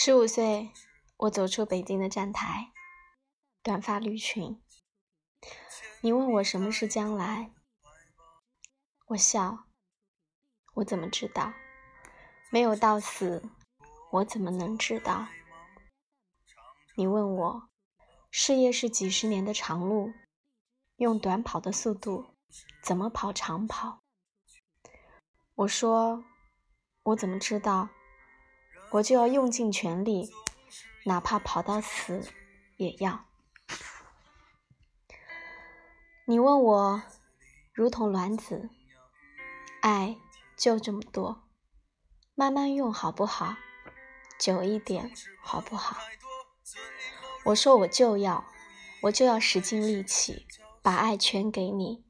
十五岁，我走出北京的站台，短发绿裙。你问我什么是将来，我笑。我怎么知道？没有到死，我怎么能知道？你问我，事业是几十年的长路，用短跑的速度，怎么跑长跑？我说，我怎么知道？我就要用尽全力，哪怕跑到死也要。你问我，如同卵子，爱就这么多，慢慢用好不好？久一点好不好？我说我就要，我就要使尽力气，把爱全给你，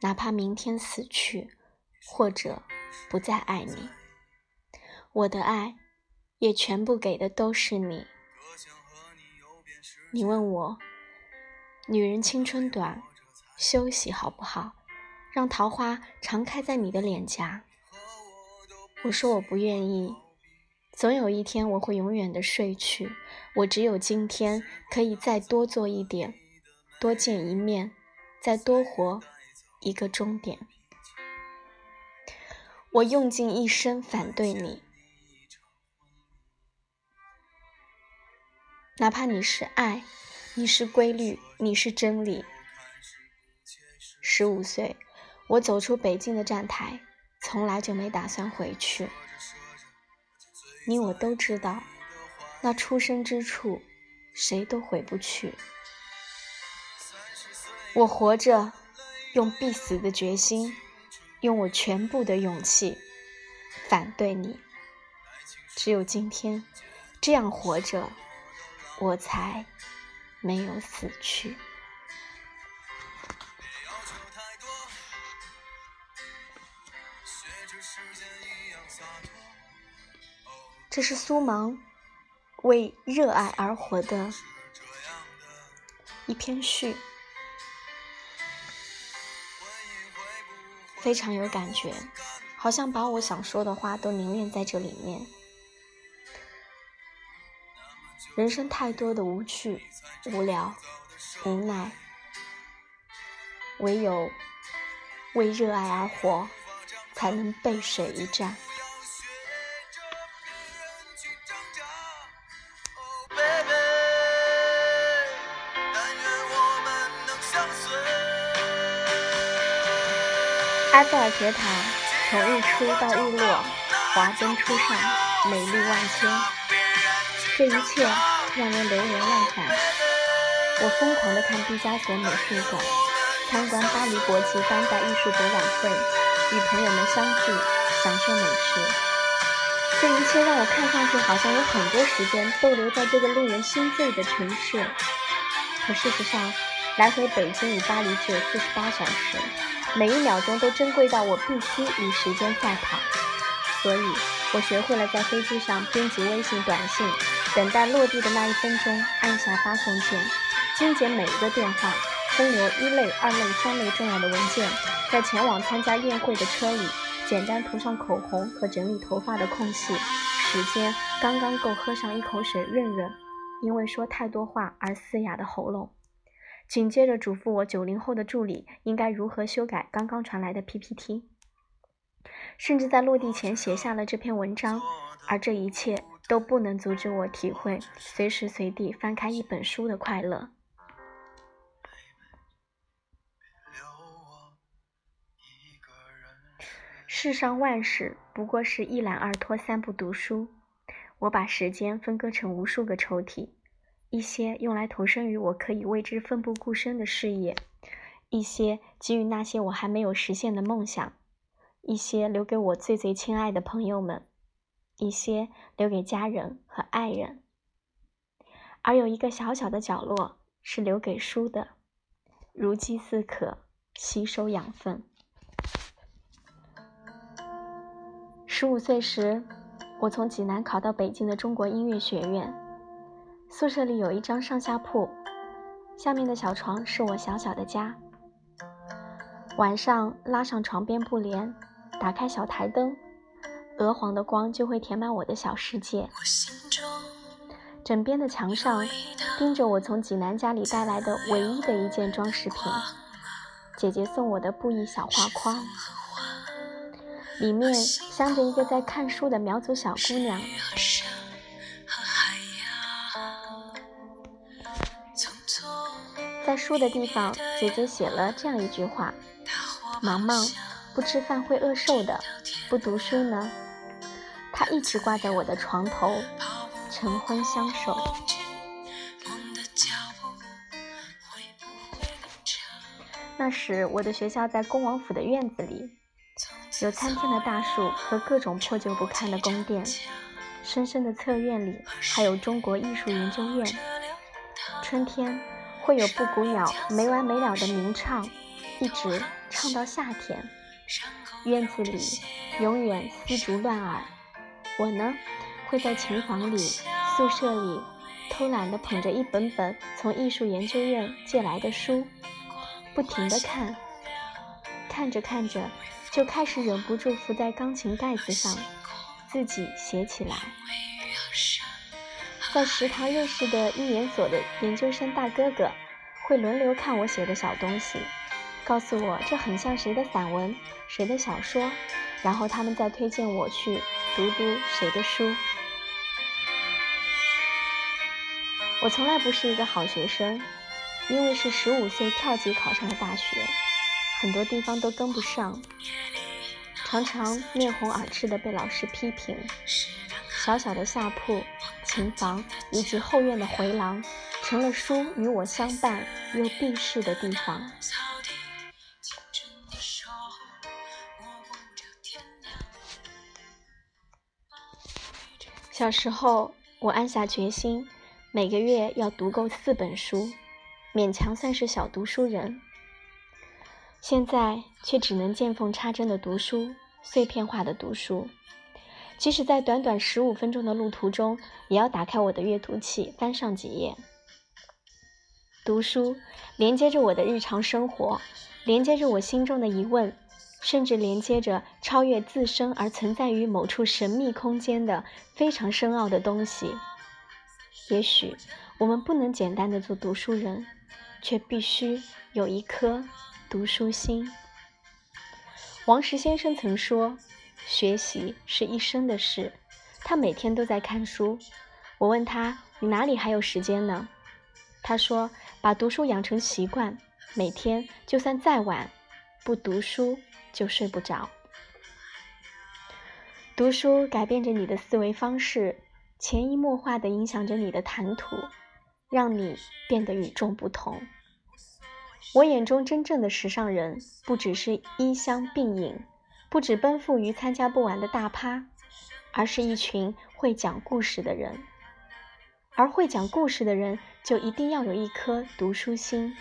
哪怕明天死去，或者不再爱你，我的爱。也全部给的都是你。你问我，女人青春短，休息好不好？让桃花常开在你的脸颊。我说我不愿意。总有一天我会永远的睡去。我只有今天可以再多做一点，多见一面，再多活一个终点。我用尽一生反对你。哪怕你是爱，你是规律，你是真理。十五岁，我走出北京的站台，从来就没打算回去。你我都知道，那出生之处，谁都回不去。我活着，用必死的决心，用我全部的勇气，反对你。只有今天，这样活着。我才没有死去。这是苏芒为热爱而活的一篇序，非常有感觉，好像把我想说的话都凝练在这里面。人生太多的无趣、无聊、无奈，唯有为热爱而活，才能背水一战。埃菲尔铁塔从日出到日落，华灯初上，美丽万千。这一切让人流连忘返。我疯狂地看毕加索美术馆，参观巴黎国际当代艺术博览会，与朋友们相聚，享受美食。这一切让我看上去好像有很多时间逗留在这个令人心醉的城市。可事实上，来回北京与巴黎只有四十八小时，每一秒钟都珍贵到我必须与时间赛跑。所以，我学会了在飞机上编辑微信短信。等待落地的那一分钟，按下发送键，精简每一个电话，分流一类、二类、三类重要的文件，在前往参加宴会的车里，简单涂上口红和整理头发的空隙，时间刚刚够喝上一口水润润，因为说太多话而嘶哑的喉咙。紧接着嘱咐我九零后的助理应该如何修改刚刚传来的 PPT，甚至在落地前写下了这篇文章，而这一切。都不能阻止我体会随时随地翻开一本书的快乐。世上万事不过是一懒二拖三不读书。我把时间分割成无数个抽屉，一些用来投身于我可以为之奋不顾身的事业，一些给予那些我还没有实现的梦想，一些留给我最最亲爱的朋友们。一些留给家人和爱人，而有一个小小的角落是留给书的，如饥似渴，吸收养分。十五岁时，我从济南考到北京的中国音乐学院，宿舍里有一张上下铺，下面的小床是我小小的家。晚上拉上床边布帘，打开小台灯。鹅黄的光就会填满我的小世界。枕边的墙上钉着我从济南家里带来的唯一的一件装饰品——姐姐送我的布艺小画框，里面镶着一个在看书的苗族小姑娘。在书的地方，姐姐写了这样一句话：“忙忙，不吃饭会饿瘦的，不读书呢。”它一直挂在我的床头。晨昏相守。那时，我的学校在恭王府的院子里，有参天的大树和各种破旧不堪的宫殿。深深的侧院里，还有中国艺术研究院。春天会有布谷鸟没完没了的鸣唱，一直唱到夏天。院子里永远丝竹乱耳。我呢？会在琴房里、宿舍里偷懒地捧着一本本从艺术研究院借来的书，不停地看。看着看着，就开始忍不住伏在钢琴盖子上，自己写起来。在食堂认识的一研所的研究生大哥哥，会轮流看我写的小东西，告诉我这很像谁的散文、谁的小说，然后他们再推荐我去读读谁的书。我从来不是一个好学生，因为是十五岁跳级考上了大学，很多地方都跟不上，常常面红耳赤的被老师批评。小小的下铺、琴房以及后院的回廊，成了书与我相伴又避世的地方。小时候，我暗下决心。每个月要读够四本书，勉强算是小读书人。现在却只能见缝插针的读书，碎片化的读书。即使在短短十五分钟的路途中，也要打开我的阅读器，翻上几页。读书连接着我的日常生活，连接着我心中的疑问，甚至连接着超越自身而存在于某处神秘空间的非常深奥的东西。也许我们不能简单的做读书人，却必须有一颗读书心。王石先生曾说：“学习是一生的事。”他每天都在看书。我问他：“你哪里还有时间呢？”他说：“把读书养成习惯，每天就算再晚，不读书就睡不着。读书改变着你的思维方式。”潜移默化地影响着你的谈吐，让你变得与众不同。我眼中真正的时尚人，不只是衣香鬓影，不只奔赴于参加不完的大趴，而是一群会讲故事的人。而会讲故事的人，就一定要有一颗读书心。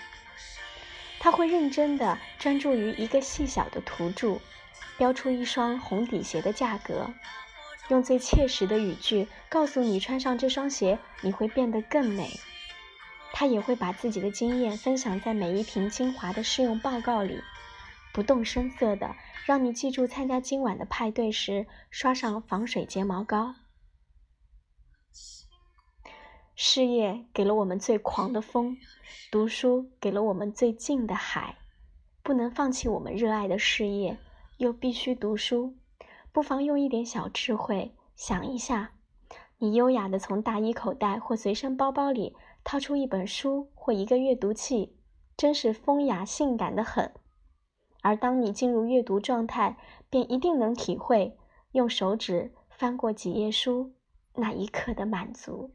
他会认真地专注于一个细小的图注，标出一双红底鞋的价格。用最切实的语句告诉你，穿上这双鞋你会变得更美。他也会把自己的经验分享在每一瓶精华的试用报告里，不动声色的让你记住参加今晚的派对时刷上防水睫毛膏。事业给了我们最狂的风，读书给了我们最静的海。不能放弃我们热爱的事业，又必须读书。不妨用一点小智慧想一下：你优雅地从大衣口袋或随身包包里掏出一本书或一个阅读器，真是风雅性感的很。而当你进入阅读状态，便一定能体会用手指翻过几页书那一刻的满足。